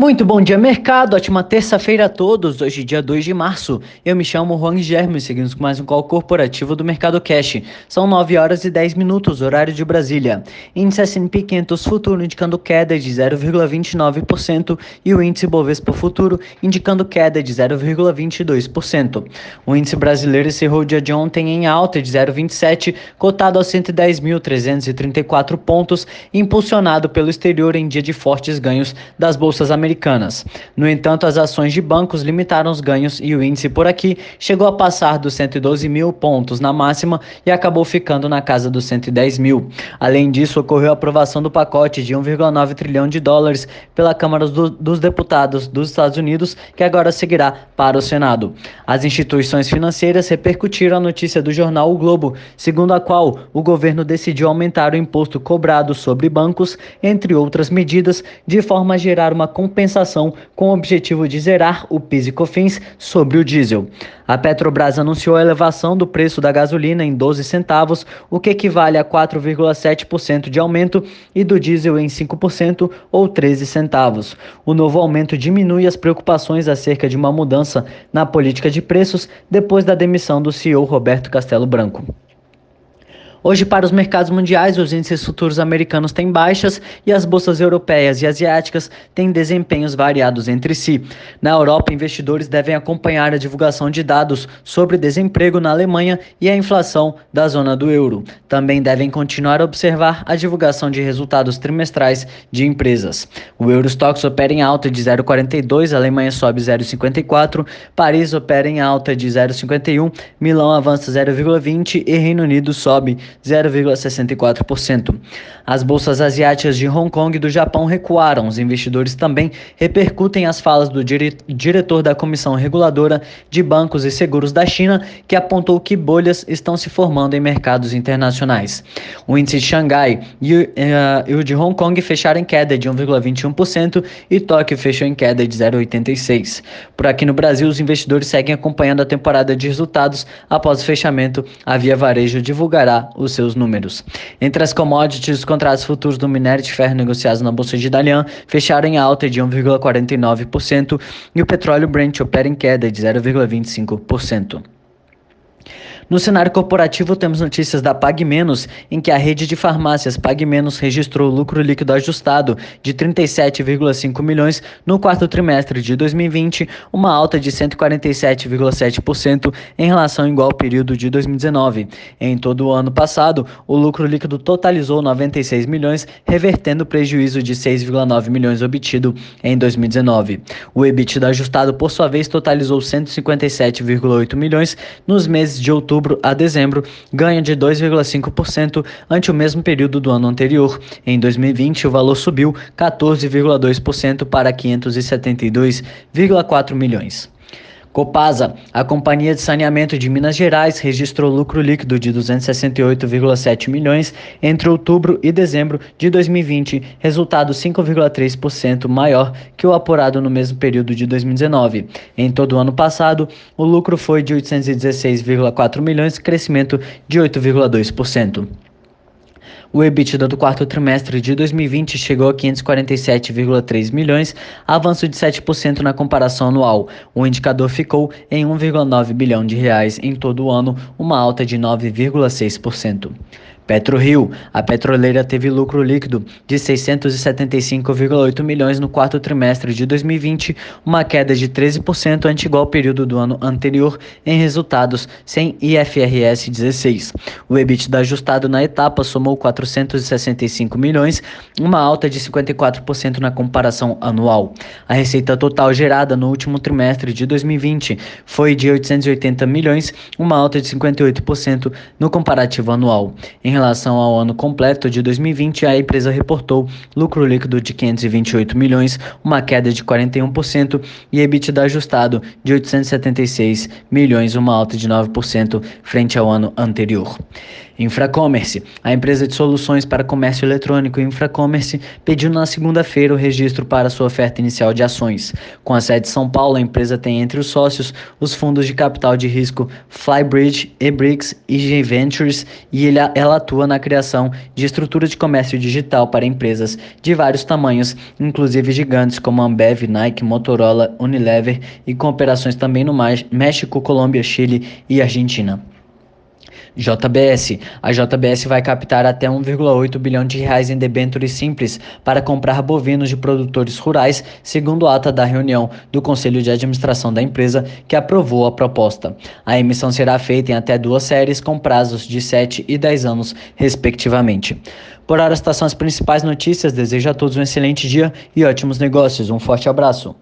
Muito bom dia, mercado. Ótima terça-feira a todos. Hoje, dia 2 de março. Eu me chamo Juan e seguimos com mais um call corporativo do Mercado Cash. São 9 horas e 10 minutos, horário de Brasília. Índice S&P 500 futuro indicando queda de 0,29% e o índice Bovespa futuro indicando queda de 0,22%. O índice brasileiro encerrou o dia de ontem em alta de 0,27, cotado aos 110.334 pontos, impulsionado pelo exterior em dia de fortes ganhos das bolsas americanas americanas. No entanto, as ações de bancos limitaram os ganhos e o índice por aqui chegou a passar dos 112 mil pontos na máxima e acabou ficando na casa dos 110 mil. Além disso, ocorreu a aprovação do pacote de 1,9 trilhão de dólares pela Câmara do, dos Deputados dos Estados Unidos, que agora seguirá para o Senado. As instituições financeiras repercutiram a notícia do jornal O Globo, segundo a qual o governo decidiu aumentar o imposto cobrado sobre bancos, entre outras medidas, de forma a gerar uma compensação compensação com o objetivo de zerar o PIS e COFINS sobre o diesel. A Petrobras anunciou a elevação do preço da gasolina em 12 centavos, o que equivale a 4,7% de aumento, e do diesel em 5% ou 13 centavos. O novo aumento diminui as preocupações acerca de uma mudança na política de preços depois da demissão do CEO Roberto Castelo Branco. Hoje, para os mercados mundiais, os índices futuros americanos têm baixas e as bolsas europeias e asiáticas têm desempenhos variados entre si. Na Europa, investidores devem acompanhar a divulgação de dados sobre desemprego na Alemanha e a inflação da zona do euro. Também devem continuar a observar a divulgação de resultados trimestrais de empresas. O Eurostox opera em alta de 0,42, a Alemanha sobe 0,54, Paris opera em alta de 0,51, Milão avança 0,20 e Reino Unido sobe 0,64%. As bolsas asiáticas de Hong Kong e do Japão recuaram. Os investidores também repercutem as falas do dire diretor da Comissão Reguladora de Bancos e Seguros da China, que apontou que bolhas estão se formando em mercados internacionais. O índice de Xangai e, uh, e o de Hong Kong fecharam em queda de 1,21% e Tóquio fechou em queda de 0,86%. Por aqui no Brasil, os investidores seguem acompanhando a temporada de resultados após o fechamento. A Via Varejo divulgará os seus números. Entre as commodities, os contratos futuros do minério de ferro negociados na Bolsa de Dalian fecharam em alta de 1,49% e o petróleo Brent opera em queda de 0,25%. No cenário corporativo, temos notícias da Pag Menos, em que a rede de farmácias Pag Menos registrou lucro líquido ajustado de 37,5 milhões no quarto trimestre de 2020, uma alta de 147,7% em relação ao igual período de 2019. Em todo o ano passado, o lucro líquido totalizou 96 milhões, revertendo o prejuízo de 6,9 milhões obtido em 2019. O EBITDA ajustado, por sua vez, totalizou 157,8 milhões nos meses de outubro a dezembro, ganho de 2,5% ante o mesmo período do ano anterior. Em 2020, o valor subiu 14,2% para 572,4 milhões. Copasa, a companhia de saneamento de Minas Gerais, registrou lucro líquido de 268,7 milhões entre outubro e dezembro de 2020, resultado 5,3% maior que o apurado no mesmo período de 2019. Em todo o ano passado, o lucro foi de 816,4 milhões, crescimento de 8,2%. O EBITDA do quarto trimestre de 2020 chegou a 547,3 milhões, avanço de 7% na comparação anual. O indicador ficou em 1,9 bilhão de reais em todo o ano, uma alta de 9,6%. PetroRio, a petroleira teve lucro líquido de 675,8 milhões no quarto trimestre de 2020, uma queda de 13% ante igual período do ano anterior em resultados sem IFRS 16. O EBITDA ajustado na etapa somou 465 milhões, uma alta de 54% na comparação anual. A receita total gerada no último trimestre de 2020 foi de 880 milhões, uma alta de 58% no comparativo anual. Em relação ao ano completo de 2020, a empresa reportou lucro líquido de 528 milhões, uma queda de 41%, e EBITDA ajustado de 876 milhões, uma alta de 9% frente ao ano anterior. Infracommerce. A empresa de soluções para comércio eletrônico Infracommerce pediu na segunda-feira o registro para sua oferta inicial de ações. Com a sede em São Paulo, a empresa tem entre os sócios os fundos de capital de risco Flybridge, eBricks e G Ventures e ela atua na criação de estrutura de comércio digital para empresas de vários tamanhos, inclusive gigantes como Ambev, Nike, Motorola, Unilever e com operações também no México, Colômbia, Chile e Argentina. JBS. A JBS vai captar até 1,8 bilhão de reais em debêntures simples para comprar bovinos de produtores rurais, segundo ata da reunião do Conselho de Administração da empresa, que aprovou a proposta. A emissão será feita em até duas séries com prazos de 7 e 10 anos, respectivamente. Por hora, estas são as principais notícias. Desejo a todos um excelente dia e ótimos negócios. Um forte abraço.